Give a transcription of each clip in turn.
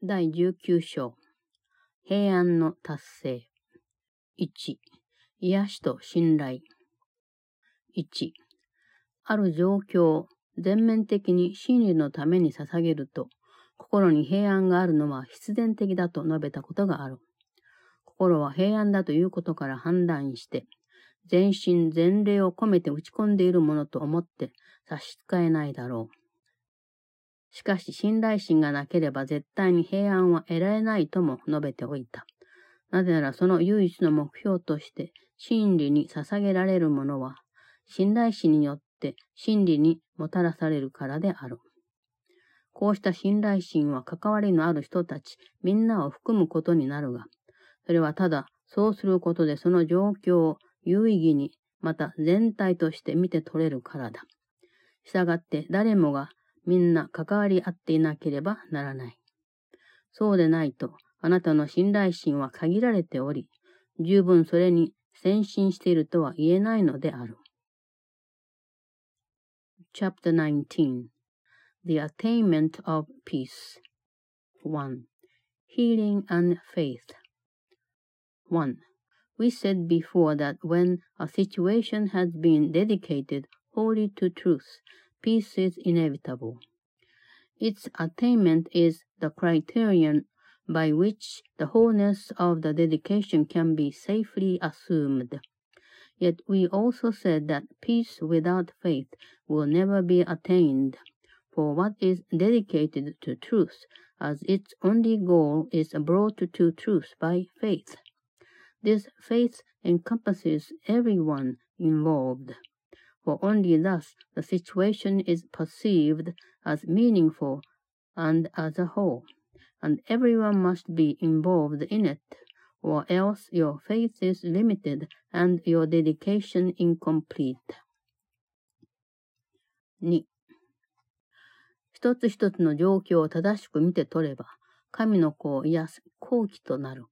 第19章平安の達成1癒しと信頼1ある状況を全面的に真理のために捧げると心に平安があるのは必然的だと述べたことがある。心は平安だということから判断して、全身全霊を込めて打ち込んでいるものと思って差し支えないだろう。しかし信頼心がなければ絶対に平安は得られないとも述べておいた。なぜならその唯一の目標として真理に捧げられるものは、信頼心によって真理にもたらされるからである。こうした信頼心は関わりのある人たちみんなを含むことになるが、それはただそうすることでその状況を有意義に、また全体として見て取れるからだ。したがって誰もがみんな関わり合っていなければならない。そうでないと、あなたの信頼心は限られており、十分それに先進しているとは言えないのである。Chapter 19 The Attainment of Peace 1. Healing and Faith 1. We said before that when a situation has been dedicated wholly to truth, peace is inevitable. Its attainment is the criterion by which the wholeness of the dedication can be safely assumed. Yet we also said that peace without faith will never be attained, for what is dedicated to truth as its only goal is brought to truth by faith. This faith encompasses everyone involved for only thus the situation is perceived as meaningful and as a whole, and everyone must be involved in it, or else your faith is limited and your dedication incomplete. 2. 一つ一つの状況を正しく見て取れば、神の子を癒す好機となる。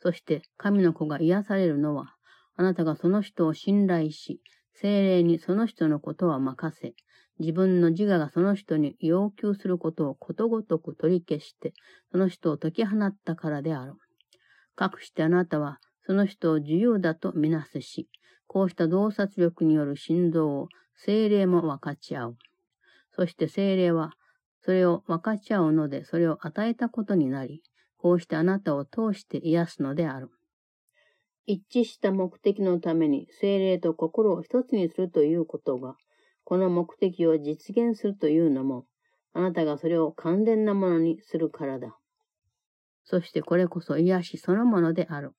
そして神の子が癒されるのは、あなたがその人を信頼し、精霊にその人のことは任せ、自分の自我がその人に要求することをことごとく取り消して、その人を解き放ったからである。かくしてあなたは、その人を自由だとみなすし、こうした洞察力による心臓を精霊も分かち合う。そして精霊は、それを分かち合うので、それを与えたことになり、こうしてあなたを通して癒すのである。一致した目的のために精霊と心を一つにするということが、この目的を実現するというのも、あなたがそれを完全なものにするからだ。そしてこれこそ癒しそのものである。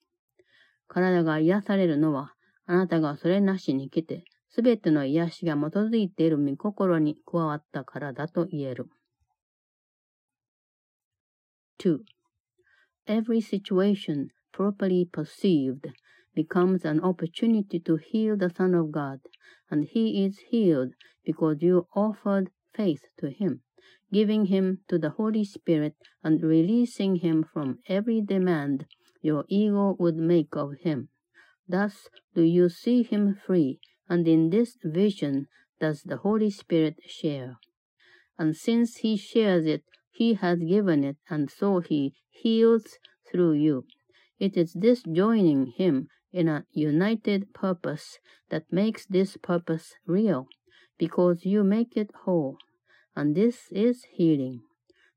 体が癒されるのは、あなたがそれなしに来て、すべての癒しが基づいている御心に加わったからだと言える。2. Every situation properly perceived, becomes an opportunity to heal the Son of God, and he is healed because you offered faith to him, giving him to the Holy Spirit and releasing him from every demand your ego would make of him. Thus do you see him free, and in this vision does the Holy Spirit share. And since he shares it, he has given it, and so he heals through you. It is this joining him in a united purpose that makes this purpose real, because you make it whole. And this is healing.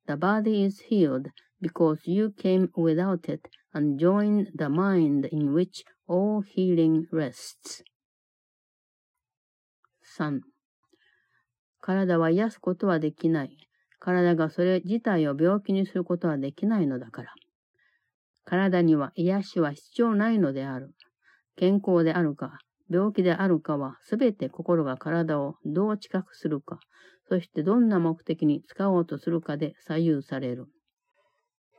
The body is healed because you came without it and joined the mind in which all healing rests. 3. 体は癒すことはできない。体がそれ自体を病気にすることはできないのだから。体には癒しは必要ないのである。健康であるか、病気であるかは、すべて心が体をどう知覚するか、そしてどんな目的に使おうとするかで左右される。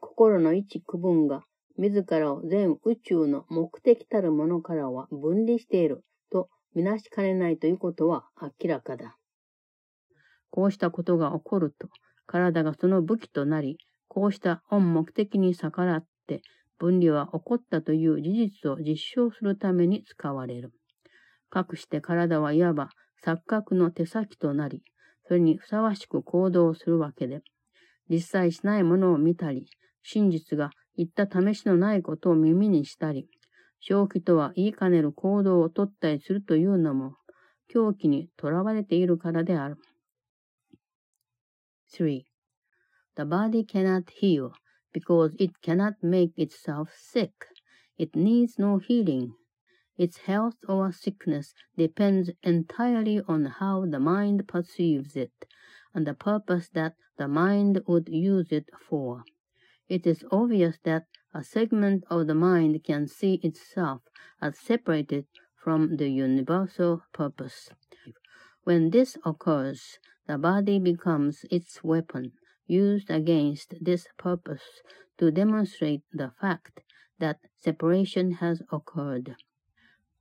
心の一区分が、自らを全宇宙の目的たるものからは分離しているとみなしかねないということは明らかだ。こうしたことが起こると、体がその武器となり、こうした本目的に逆らって分離は起こったという事実を実証するために使われる。かくして体はいわば錯覚の手先となり、それにふさわしく行動するわけで、実際しないものを見たり、真実が言った試しのないことを耳にしたり、正気とは言いかねる行動をとったりするというのも、狂気にとらわれているからである。3. The body cannot heal because it cannot make itself sick. It needs no healing. Its health or sickness depends entirely on how the mind perceives it and the purpose that the mind would use it for. It is obvious that a segment of the mind can see itself as separated from the universal purpose. When this occurs, the body becomes its weapon, used against this purpose to demonstrate the fact that separation has occurred.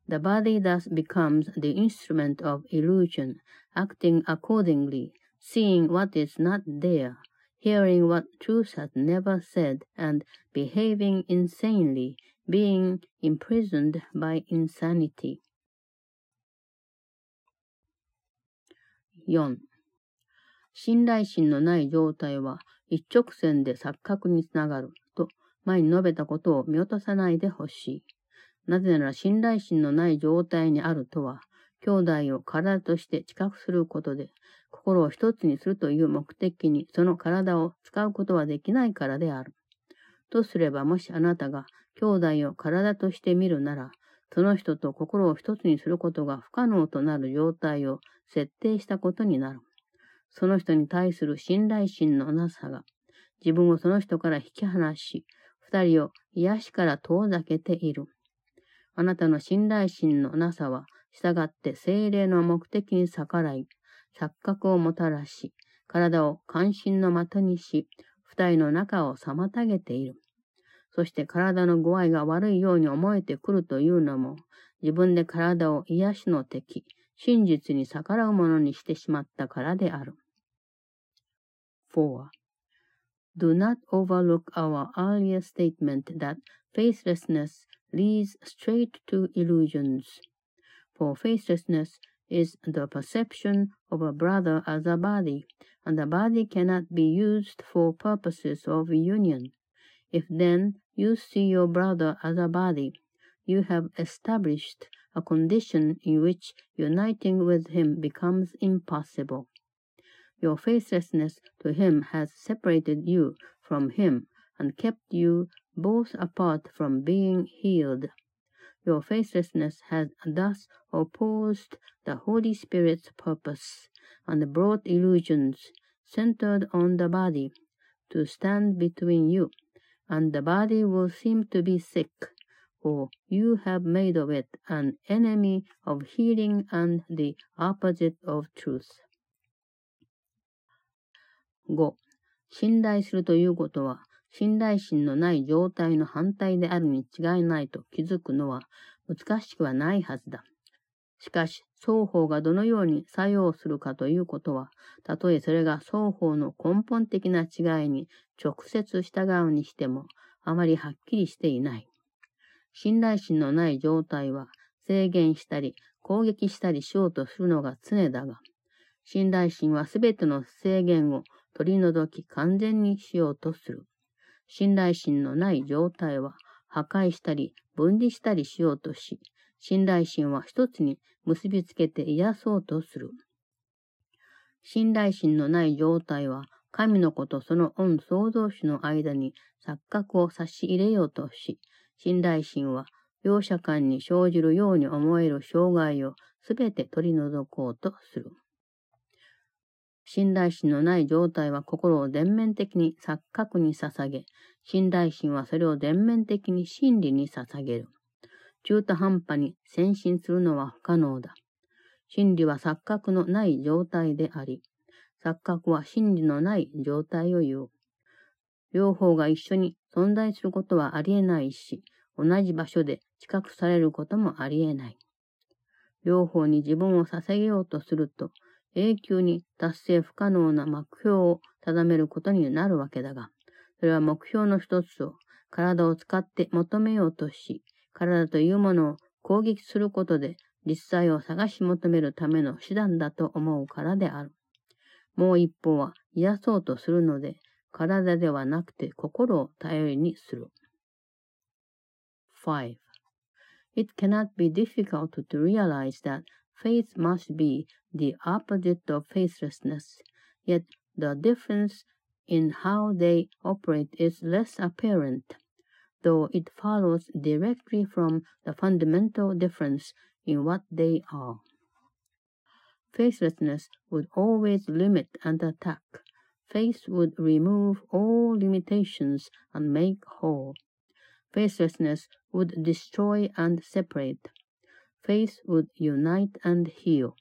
The body thus becomes the instrument of illusion, acting accordingly, seeing what is not there, hearing what truth has never said, and behaving insanely, being imprisoned by insanity. 4. 信頼心のない状態は一直線で錯覚につながると前に述べたことを見落とさないでほしい。なぜなら信頼心のない状態にあるとは、兄弟を体として知覚することで、心を一つにするという目的にその体を使うことはできないからである。とすれば、もしあなたが兄弟を体として見るなら、その人と心を一つにすることが不可能となる状態を設定したことになる。その人に対する信頼心のなさが、自分をその人から引き離し、二人を癒しから遠ざけている。あなたの信頼心のなさは、従って精霊の目的に逆らい、錯覚をもたらし、体を関心の的にし、二人の中を妨げている。そして体の具合が悪いように思えてくるというのも、自分で体を癒しの敵、真実に逆らうものにしてしまったからである。4. Do not overlook our earlier statement that faithlessness leads straight to illusions. For faithlessness is the perception of a brother as a body, and the body cannot be used for purposes of union. If then you see your brother as a body, you have established a condition in which uniting with him becomes impossible. Your faithlessness to him has separated you from him and kept you both apart from being healed. Your faithlessness has thus opposed the Holy Spirit's purpose and brought illusions centered on the body to stand between you, and the body will seem to be sick, for you have made of it an enemy of healing and the opposite of truth. 5. 信頼するということは、信頼心のない状態の反対であるに違いないと気づくのは難しくはないはずだ。しかし、双方がどのように作用するかということは、たとえそれが双方の根本的な違いに直接従うにしても、あまりはっきりしていない。信頼心のない状態は、制限したり、攻撃したりしようとするのが常だが、信頼心はすべての制限を取り除き完全にしようとする。信頼心のない状態は破壊したり分離したりしようとし、信頼心は一つに結びつけて癒そうとする。信頼心のない状態は神の子とその恩創造主の間に錯覚を差し入れようとし、信頼心は両者間に生じるように思える障害をすべて取り除こうとする。信頼心のない状態は心を全面的に錯覚に捧げ、信頼心はそれを全面的に真理に捧げる。中途半端に先進するのは不可能だ。真理は錯覚のない状態であり、錯覚は真理のない状態を言う。両方が一緒に存在することはありえないし、同じ場所で知覚されることもありえない。両方に自分を捧げようとすると、永久に達成不可能な目標を定めることになるわけだが、それは目標の一つを体を使って求めようとし、体というものを攻撃することで実際を探し求めるための手段だと思うからである。もう一方は癒そうとするので、体ではなくて心を頼りにする。5. It cannot be difficult to realize that faith must be the opposite of faithlessness, yet the difference in how they operate is less apparent, though it follows directly from the fundamental difference in what they are. Faithlessness would always limit and attack. Faith would remove all limitations and make whole. Faithlessness would destroy and separate. Faith would unite and heal.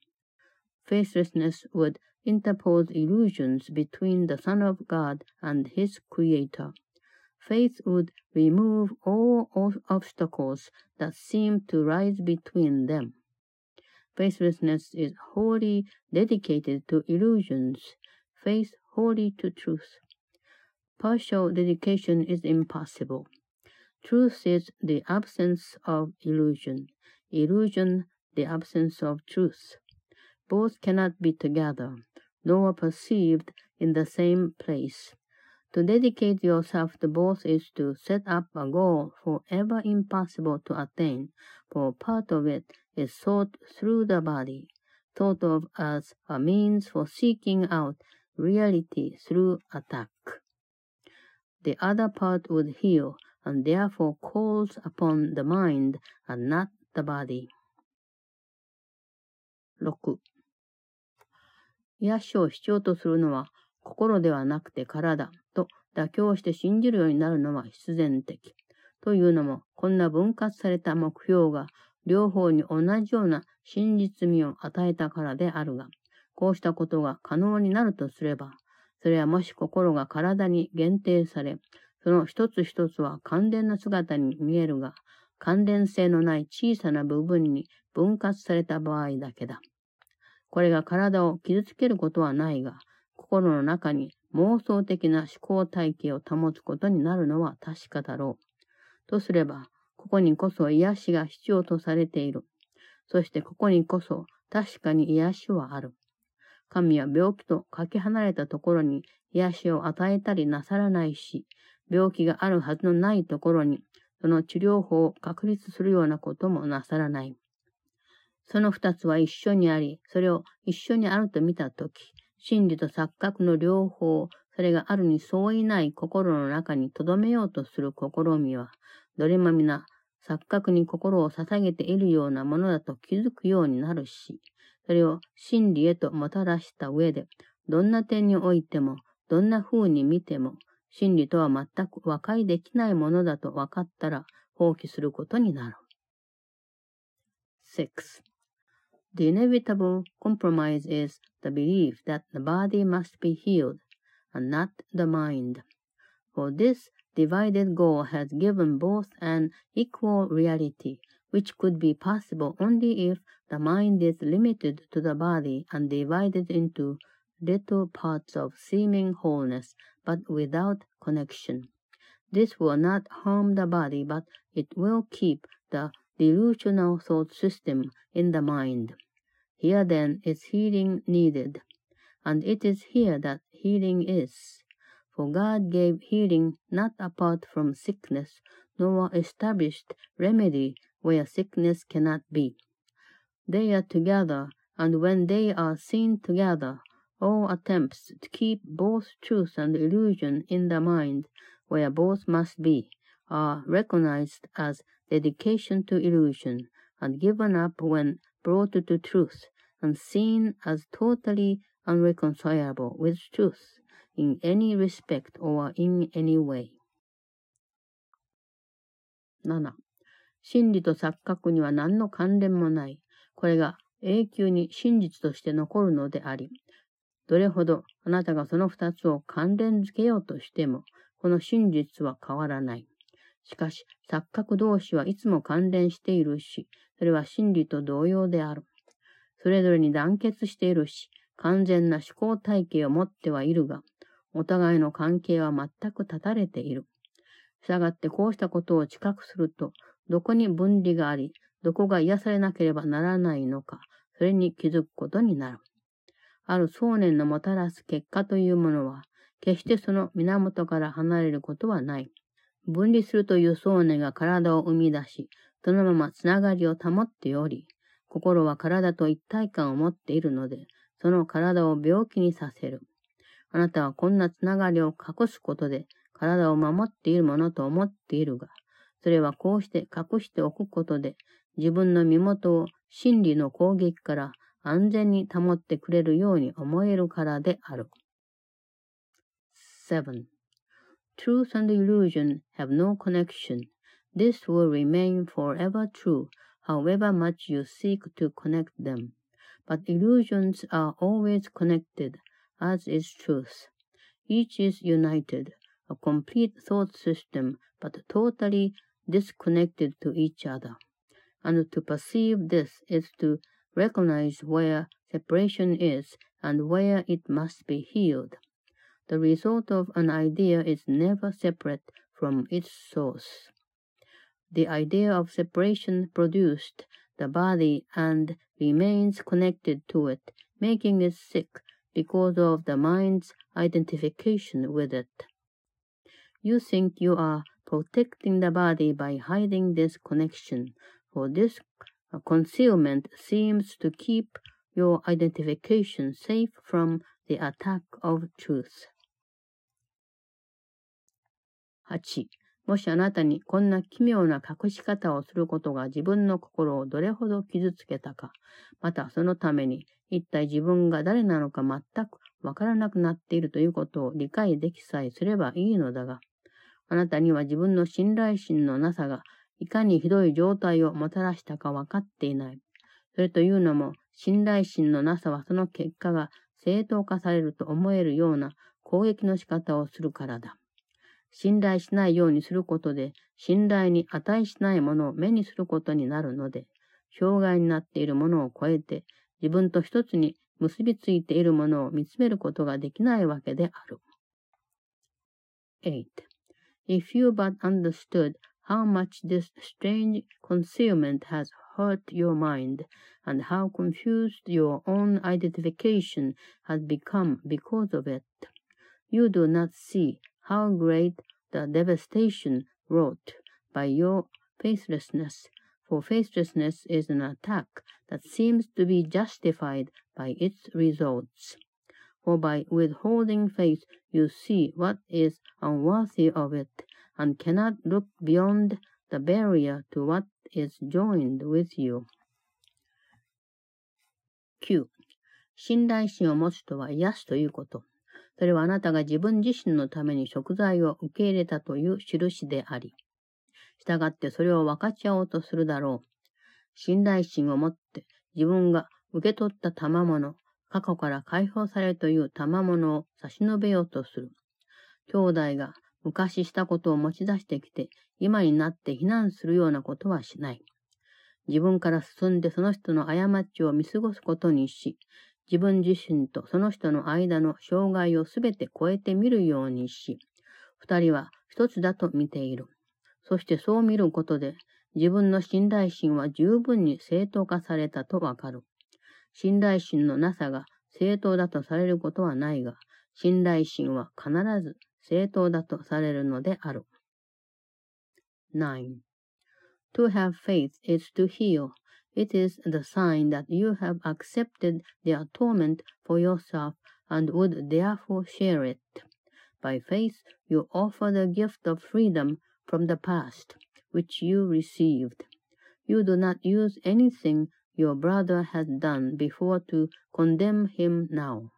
Faithlessness would interpose illusions between the Son of God and his Creator. Faith would remove all obstacles that seem to rise between them. Faithlessness is wholly dedicated to illusions, faith wholly to truth. Partial dedication is impossible. Truth is the absence of illusion, illusion the absence of truth. Both cannot be together nor perceived in the same place. To dedicate yourself to both is to set up a goal forever impossible to attain, for part of it is sought through the body, thought of as a means for seeking out reality through attack. The other part would heal, and therefore calls upon the mind and not the body. 6. 癒しを必要とするのは心ではなくて体と妥協して信じるようになるのは必然的。というのも、こんな分割された目標が両方に同じような真実味を与えたからであるが、こうしたことが可能になるとすれば、それはもし心が体に限定され、その一つ一つは関連な姿に見えるが、関連性のない小さな部分に分割された場合だけだ。これが体を傷つけることはないが、心の中に妄想的な思考体系を保つことになるのは確かだろう。とすれば、ここにこそ癒しが必要とされている。そしてここにこそ確かに癒しはある。神は病気とかけ離れたところに癒しを与えたりなさらないし、病気があるはずのないところにその治療法を確立するようなこともなさらない。その二つは一緒にあり、それを一緒にあると見たとき、真理と錯覚の両方、それがあるに相違ない心の中に留めようとする試みは、どれも皆、錯覚に心を捧げているようなものだと気づくようになるし、それを真理へともたらした上で、どんな点においても、どんな風に見ても、真理とは全く和解できないものだと分かったら放棄することになる。6. The inevitable compromise is the belief that the body must be healed, and not the mind. For this divided goal has given both an equal reality, which could be possible only if the mind is limited to the body and divided into little parts of seeming wholeness, but without connection. This will not harm the body, but it will keep the delusional thought system in the mind. Here then is healing needed, and it is here that healing is. For God gave healing not apart from sickness, nor established remedy where sickness cannot be. They are together, and when they are seen together, all attempts to keep both truth and illusion in the mind, where both must be, are recognized as dedication to illusion, and given up when brought to truth, and seen as totally unreconcilable with truth in any respect or in any way. 7. 真理と錯覚には何の関連もない。これが永久に真実として残るのであり、 どれほどあなたがその二つを関連づけようとしても、この真実は変わらない。しかし、錯覚同士はいつも関連しているし、それは真理と同様である。それぞれに団結しているし、完全な思考体系を持ってはいるが、お互いの関係は全く断たれている。したがってこうしたことを知覚すると、どこに分離があり、どこが癒されなければならないのか、それに気づくことになる。ある想念のもたらす結果というものは、決してその源から離れることはない。分離するという想念が体を生み出し、そのままつながりを保っており、心は体と一体感を持っているので、その体を病気にさせる。あなたはこんなつながりを隠すことで、体を守っているものと思っているが、それはこうして隠しておくことで、自分の身元を真理の攻撃から安全に保ってくれるように思えるからである。7. Truth and illusion have no connection. This will remain forever true, however much you seek to connect them. But illusions are always connected, as is truth. Each is united, a complete thought system, but totally disconnected to each other. And to perceive this is to recognize where separation is and where it must be healed. The result of an idea is never separate from its source. The idea of separation produced the body and remains connected to it, making it sick because of the mind's identification with it. You think you are protecting the body by hiding this connection, for this concealment seems to keep your identification safe from the attack of truth. 8. もしあなたにこんな奇妙な隠し方をすることが自分の心をどれほど傷つけたか、またそのために一体自分が誰なのか全くわからなくなっているということを理解できさえすればいいのだが、あなたには自分の信頼心のなさがいかにひどい状態をもたらしたかわかっていない。それというのも、信頼心のなさはその結果が正当化されると思えるような攻撃の仕方をするからだ。信頼しないようにすることで、信頼に値しないものを目にすることになるので、障害になっているものを超えて、自分と一つに結びついているものを見つめることができないわけである。8. If you but understood how much this strange concealment has hurt your mind, and how confused your own identification has become because of it, you do not see how great the devastation wrought by your faithlessness, for faithlessness is an attack that seems to be justified by its results. For by withholding faith you see what is unworthy of it, and cannot look beyond the barrier to what is joined with you. 9. 信頼心を持つとは癒すということ。それはあなたが自分自身のために食材を受け入れたという印であり、従ってそれを分かち合おうとするだろう。信頼心を持って自分が受け取った賜物、過去から解放されるという賜物を差し伸べようとする。兄弟が昔したことを持ち出してきて、今になって非難するようなことはしない。自分から進んでその人の過ちを見過ごすことにし、自分自身とその人の間の障害をすべて超えてみるようにし、二人は一つだと見ている。そしてそう見ることで、自分の信頼心は十分に正当化されたとわかる。信頼心のなさが正当だとされることはないが、信頼心は必ず正当だとされるのである。9. To have faith is to heal. It is the sign that you have accepted the atonement for yourself and would therefore share it. By faith, you offer the gift of freedom from the past, which you received. You do not use anything your brother has done before to condemn him now.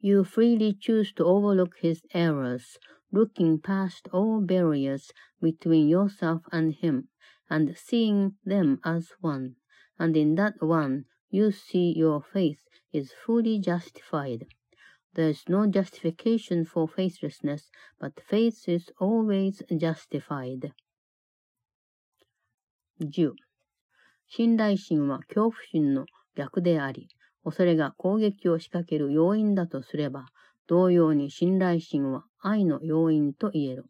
You freely choose to overlook his errors, looking past all barriers between yourself and him, and seeing them as one, and in that one you see your faith is fully justified. There is no justification for faithlessness, but faith is always justified. 10. 信頼心は恐怖心の逆であり、 恐れが攻撃を仕掛ける要因だとすれば、同様に信頼心は愛の要因と言える。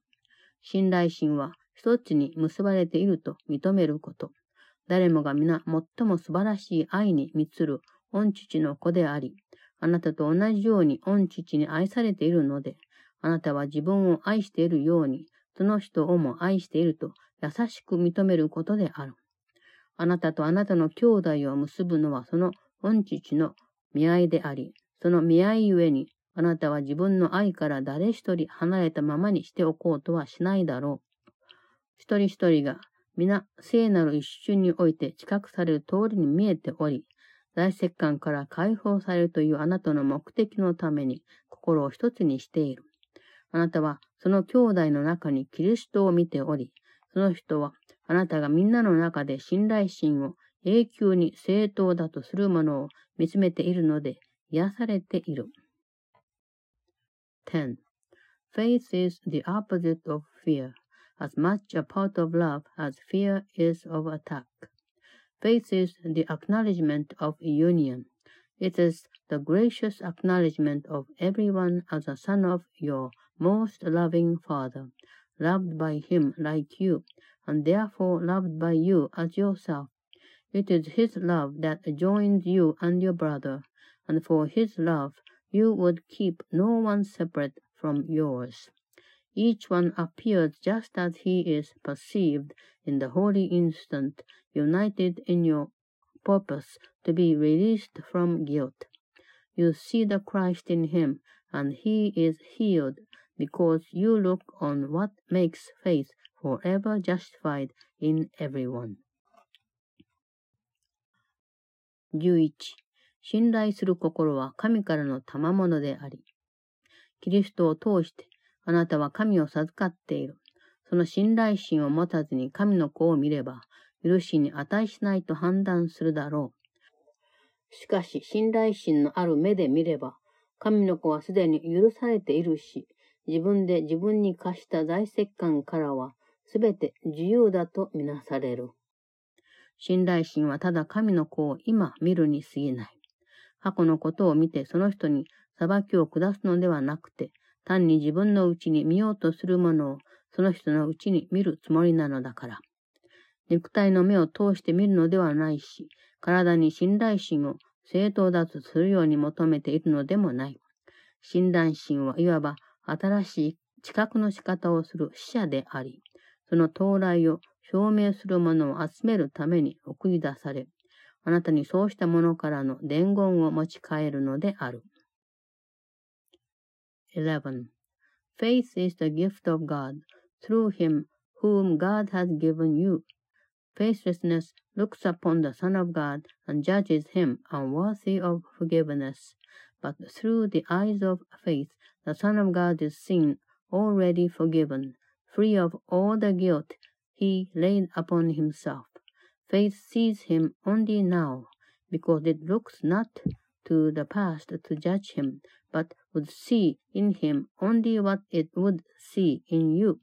信頼心は一つに結ばれていると認めること。誰もが皆最も素晴らしい愛に満つる御父の子であり、あなたと同じように御父に愛されているので、あなたは自分を愛しているように、その人をも愛していると優しく認めることである。あなたとあなたの兄弟を結ぶのはその御父の見合いであり、その見合いゆえに、あなたは自分の愛から誰一人離れたままにしておこうとはしないだろう。一人一人が皆聖なる一瞬において知覚される通りに見えており、大石感から解放されるというあなたの目的のために心を一つにしている。あなたはその兄弟の中にキリストを見ており、その人はあなたがみんなの中で信頼心を永久に正当だとするものを見つめているので癒されている。10. Faith is the opposite of fear, as much a part of love as fear is of attack. Faith is the acknowledgement of union. It is the gracious acknowledgement of everyone as a son of your most loving Father, loved by him like you, and therefore loved by you as yourself. it is his love that joins you and your brother, and for his love you would keep no one separate from yours. Each one appears just as he is perceived in the holy instant, united in your purpose to be released from guilt. You see the Christ in him, and he is healed because you look on what makes faith forever justified in everyone. 11. 信頼する心は神からの賜物であり、キリストを通してあなたは神を授かっている。その信頼心を持たずに神の子を見れば、許しに値しないと判断するだろう。しかし、信頼心のある目で見れば、神の子はすでに許されているし、自分で自分に課した大石感からは、すべて自由だとみなされる。信頼心はただ神の子を今見るに過ぎない。過去のことを見てその人に裁きを下すのではなくて、単に自分のうちに見ようとするものをその人のうちに見るつもりなのだから。肉体の目を通して見るのではないし、体に信頼心を正当だとするように求めているのでもない。信頼心はいわば新しい知覚の仕方をする死者であり、その到来を証明するものを集めるために送り出され、あなたにそうしたものからの伝言を持ち帰るのである。11. Faith is the gift of God through him whom God has given you. Faithlessness looks upon the Son of God and judges him unworthy of forgiveness. But through the eyes of faith, the Son of God is seen already forgiven, free of all the guilt he laid upon himself. Faith sees him only now, because it looks not to the past to judge him, but would see in him only what it would see in you.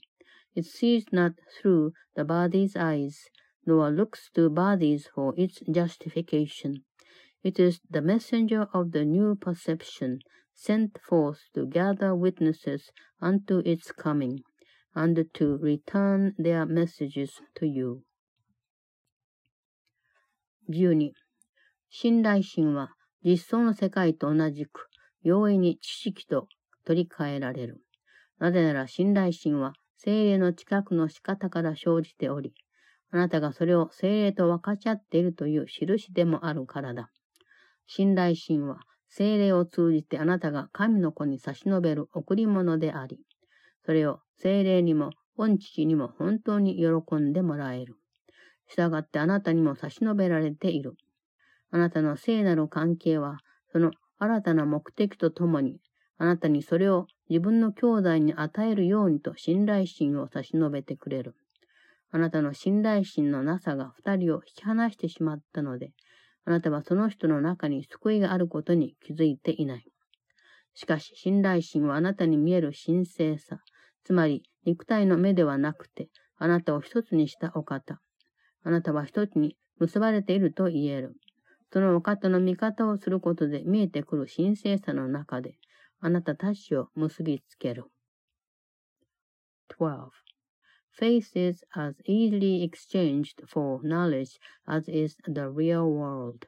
It sees not through the body's eyes, nor looks to bodies for its justification. It is the messenger of the new perception, sent forth to gather witnesses unto its coming, and to return their messages to you. 12. 信頼心は実相の世界と同じく容易に知識と取り替えられる。なぜなら信頼心は精霊の近くの仕方から生じており、あなたがそれを精霊と分かち合っているという印でもあるからだ。信頼心は精霊を通じてあなたが神の子に差し伸べる贈り物であり、それを精霊にも御父にも本当に喜んでもらえる。従ってあなたにも差し伸べられている。あなたの聖なる関係は、その新たな目的とともに、あなたにそれを自分の兄弟に与えるようにと信頼心を差し伸べてくれる。あなたの信頼心のなさが二人を引き離してしまったので、あなたはその人の中に救いがあることに気づいていない。しかし、信頼心はあなたに見える神聖さ、つまり肉体の目ではなくて、あなたを一つにしたお方。あなたは一つに結ばれていると言える。そのお方の見方をすることで見えてくる神聖さの中で、あなたたちを結びつける。12. Faith is as easily exchanged for knowledge as is the real world.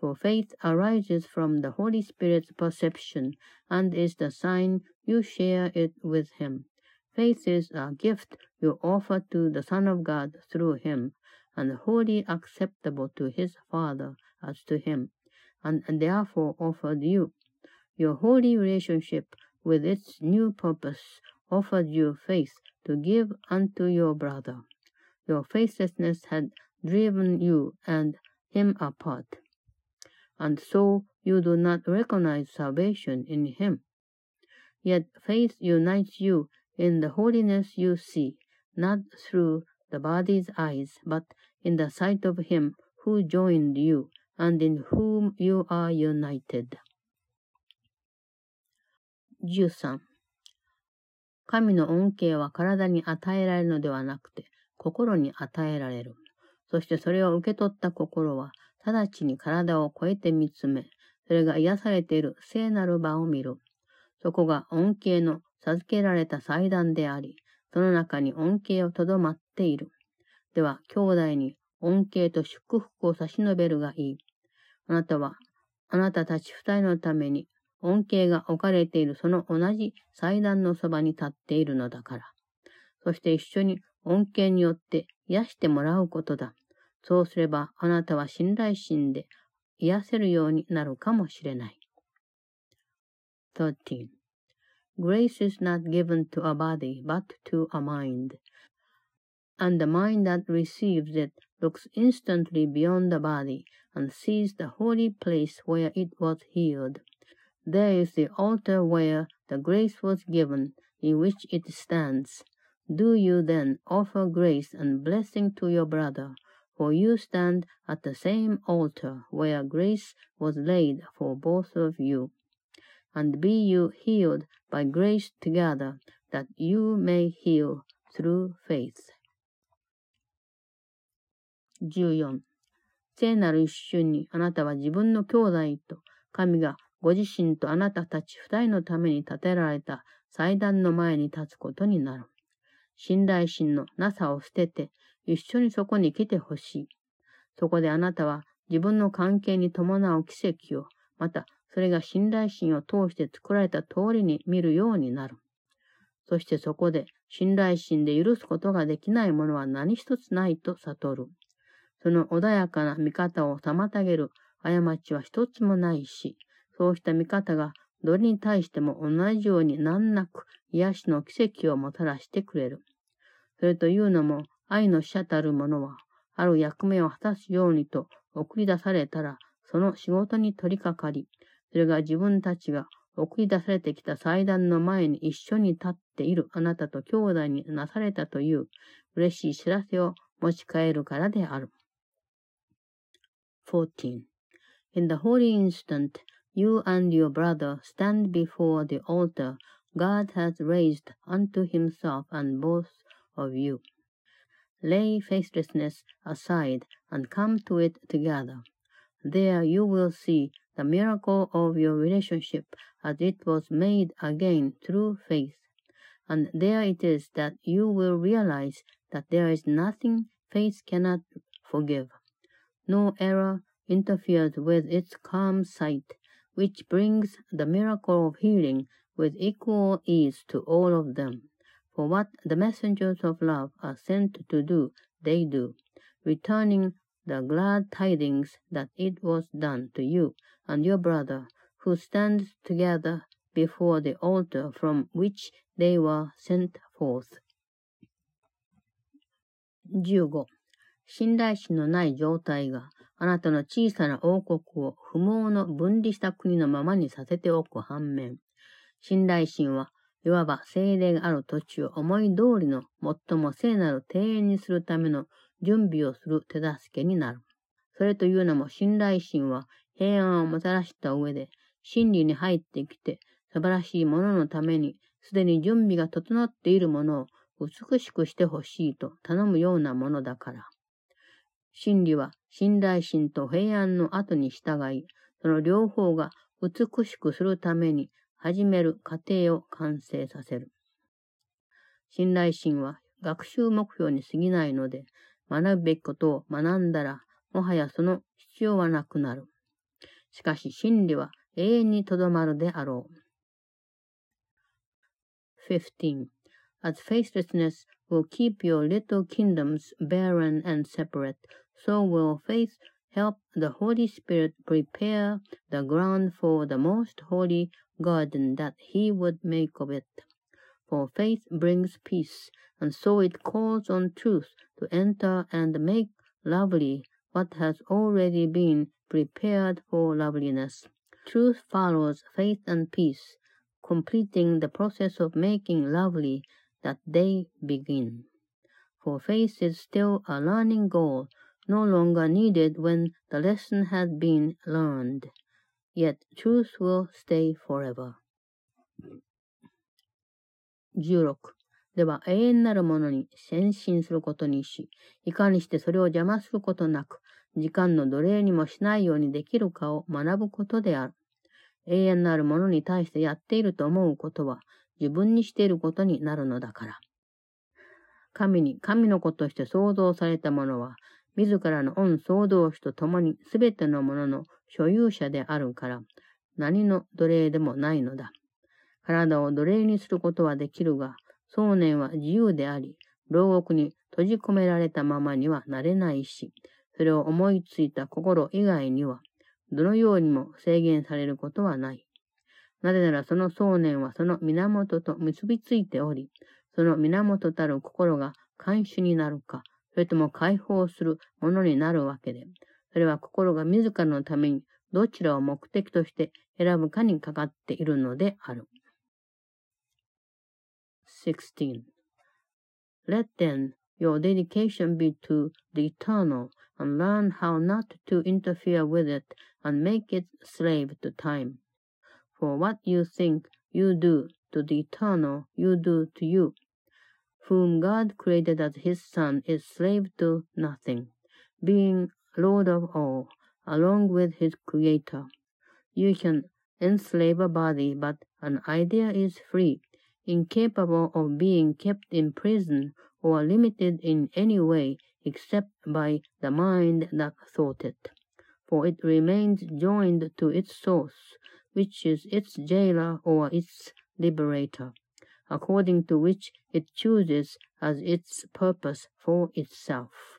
For faith arises from the Holy Spirit's perception and is the sign you share it with Him. Faith is a gift you offer to the Son of God through Him, and wholly acceptable to His Father as to Him, and therefore offered you. Your holy relationship with its new purpose offered you faith to give unto your brother. Your faithlessness had driven you and him apart and so you do not recognize salvation in him. Yet faith unites you in the holiness you see, not through the body's eyes, but in the sight of him who joined you, and in whom you are united. 13. 神の恩恵は体に与えられるのではなくて、心に与えられる。そしてそれを受け取った心は、直ちに体を超えて見つめ、それが癒されている聖なる場を見る。そこが恩恵の授けられた祭壇であり、その中に恩恵をとどまっている。では、兄弟に恩恵と祝福を差し伸べるがいい。あなたは、あなたたち二人のために恩恵が置かれているその同じ祭壇のそばに立っているのだから。そして一緒に恩恵によって癒してもらうことだ。そうすればあなたは信頼心で癒せるようになるかもしれない。13. Grace is not given to a body, but to a mind. And the mind that receives it looks instantly beyond the body and sees the holy place where it was healed. There is the altar where the grace was given, in which it stands. Do you then offer grace and blessing to your brother, for you stand at the same altar where grace was laid for both of you. And be you healed by grace together, that you may heal through faith. 14. 聖なる一瞬にあなたは自分の兄弟と神がご自身とあなたたち二人のために建てられた祭壇の前に立つことになる。信頼心のなさを捨てて一緒にそこに来てほしい。そこであなたは自分の関係に伴う奇跡を、またそれが信頼心を通して作られた通りに見るようになる。そしてそこで信頼心で許すことができないものは何一つないと悟る。その穏やかな見方を妨げる過ちは一つもないし、そうした見方がどれに対しても同じように難なく癒しの奇跡をもたらしてくれる。それというのも、愛の使者たる者は、ある役目を果たすようにと送り出されたら、その仕事に取り掛かり、それが自分たちが送り出されてきた祭壇の前に一緒に立っているあなたと兄弟になされたという嬉しい知らせを持ち帰るからである。14. In the holy instant, you and your brother stand before the altar God has raised unto himself and both of you. Lay faithlessness aside and come to it together. There you will see the miracle of your relationship as it was made again through faith. And there it is that you will realize that there is nothing faith cannot forgive. No error interferes with its calm sight, which brings the miracle of healing with equal ease to all of them. For what the messengers of love are sent to do, they do, returning the glad tidings that it was done to you and your brother, who stands together before the altar from which they were sent forth. 15. 信頼心のない状態があなたの小さな王国を不毛の分離した国のままにさせておく反面、信頼心は いわば精霊がある土地を思い通りの最も聖なる庭園にするための準備をする手助けになる。それというのも信頼心は平安をもたらした上で真理に入ってきて素晴らしいもののためにすでに準備が整っているものを美しくしてほしいと頼むようなものだから。真理は信頼心と平安の後に従い、その両方が美しくするために始める過程を完成させる。信頼心は学習目標に過ぎないので、学ぶべきことを学んだら、もはやその必要はなくなる。しかし真理は永遠にとどまるであろう。15. As faithlessness will keep your little kingdoms barren and separate, so will faith help the Holy Spirit prepare the ground for the most holy garden that He would make of it. For faith brings peace, and so it calls on truth to enter and make lovely what has already been prepared for loveliness. Truth follows faith and peace, completing the process of making lovely that they begin. For faith is still a learning goal, no longer needed when the lesson has been learned. Yet truth will stay forever. 16. では永遠なるものに先進することにし、いかにしてそれを邪魔することなく、時間の奴隷にもしないようにできるかを学ぶことである。永遠なるものに対してやっていると思うことは、自分にしていることになるのだから。神に神の子として創造されたものは、自らの恩創造主と共にすべてのものの所有者であるから、何の奴隷でもないのだ。体を奴隷にすることはできるが、想念は自由であり、牢獄に閉じ込められたままにはなれないし、それを思いついた心以外には、どのようにも制限されることはない。なぜならその想念はその源と結びついており、その源たる心が監守になるか、それとも解放するものになるわけで、それは心が自らのためにどちらを目的として選ぶかにかかっているのである。16. Let then your dedication be to the eternal, and learn how not to interfere with it and make it slave to time. For what you think you do to the eternal, you do to you. Whom God created as his son is slave to nothing, being Lord of all, along with his creator. You can enslave a body, but an idea is free incapable of being kept in prison or limited in any way except by the mind that thought it, for it remains joined to its source, which is its jailer or its liberator, according to which it chooses as its purpose for itself.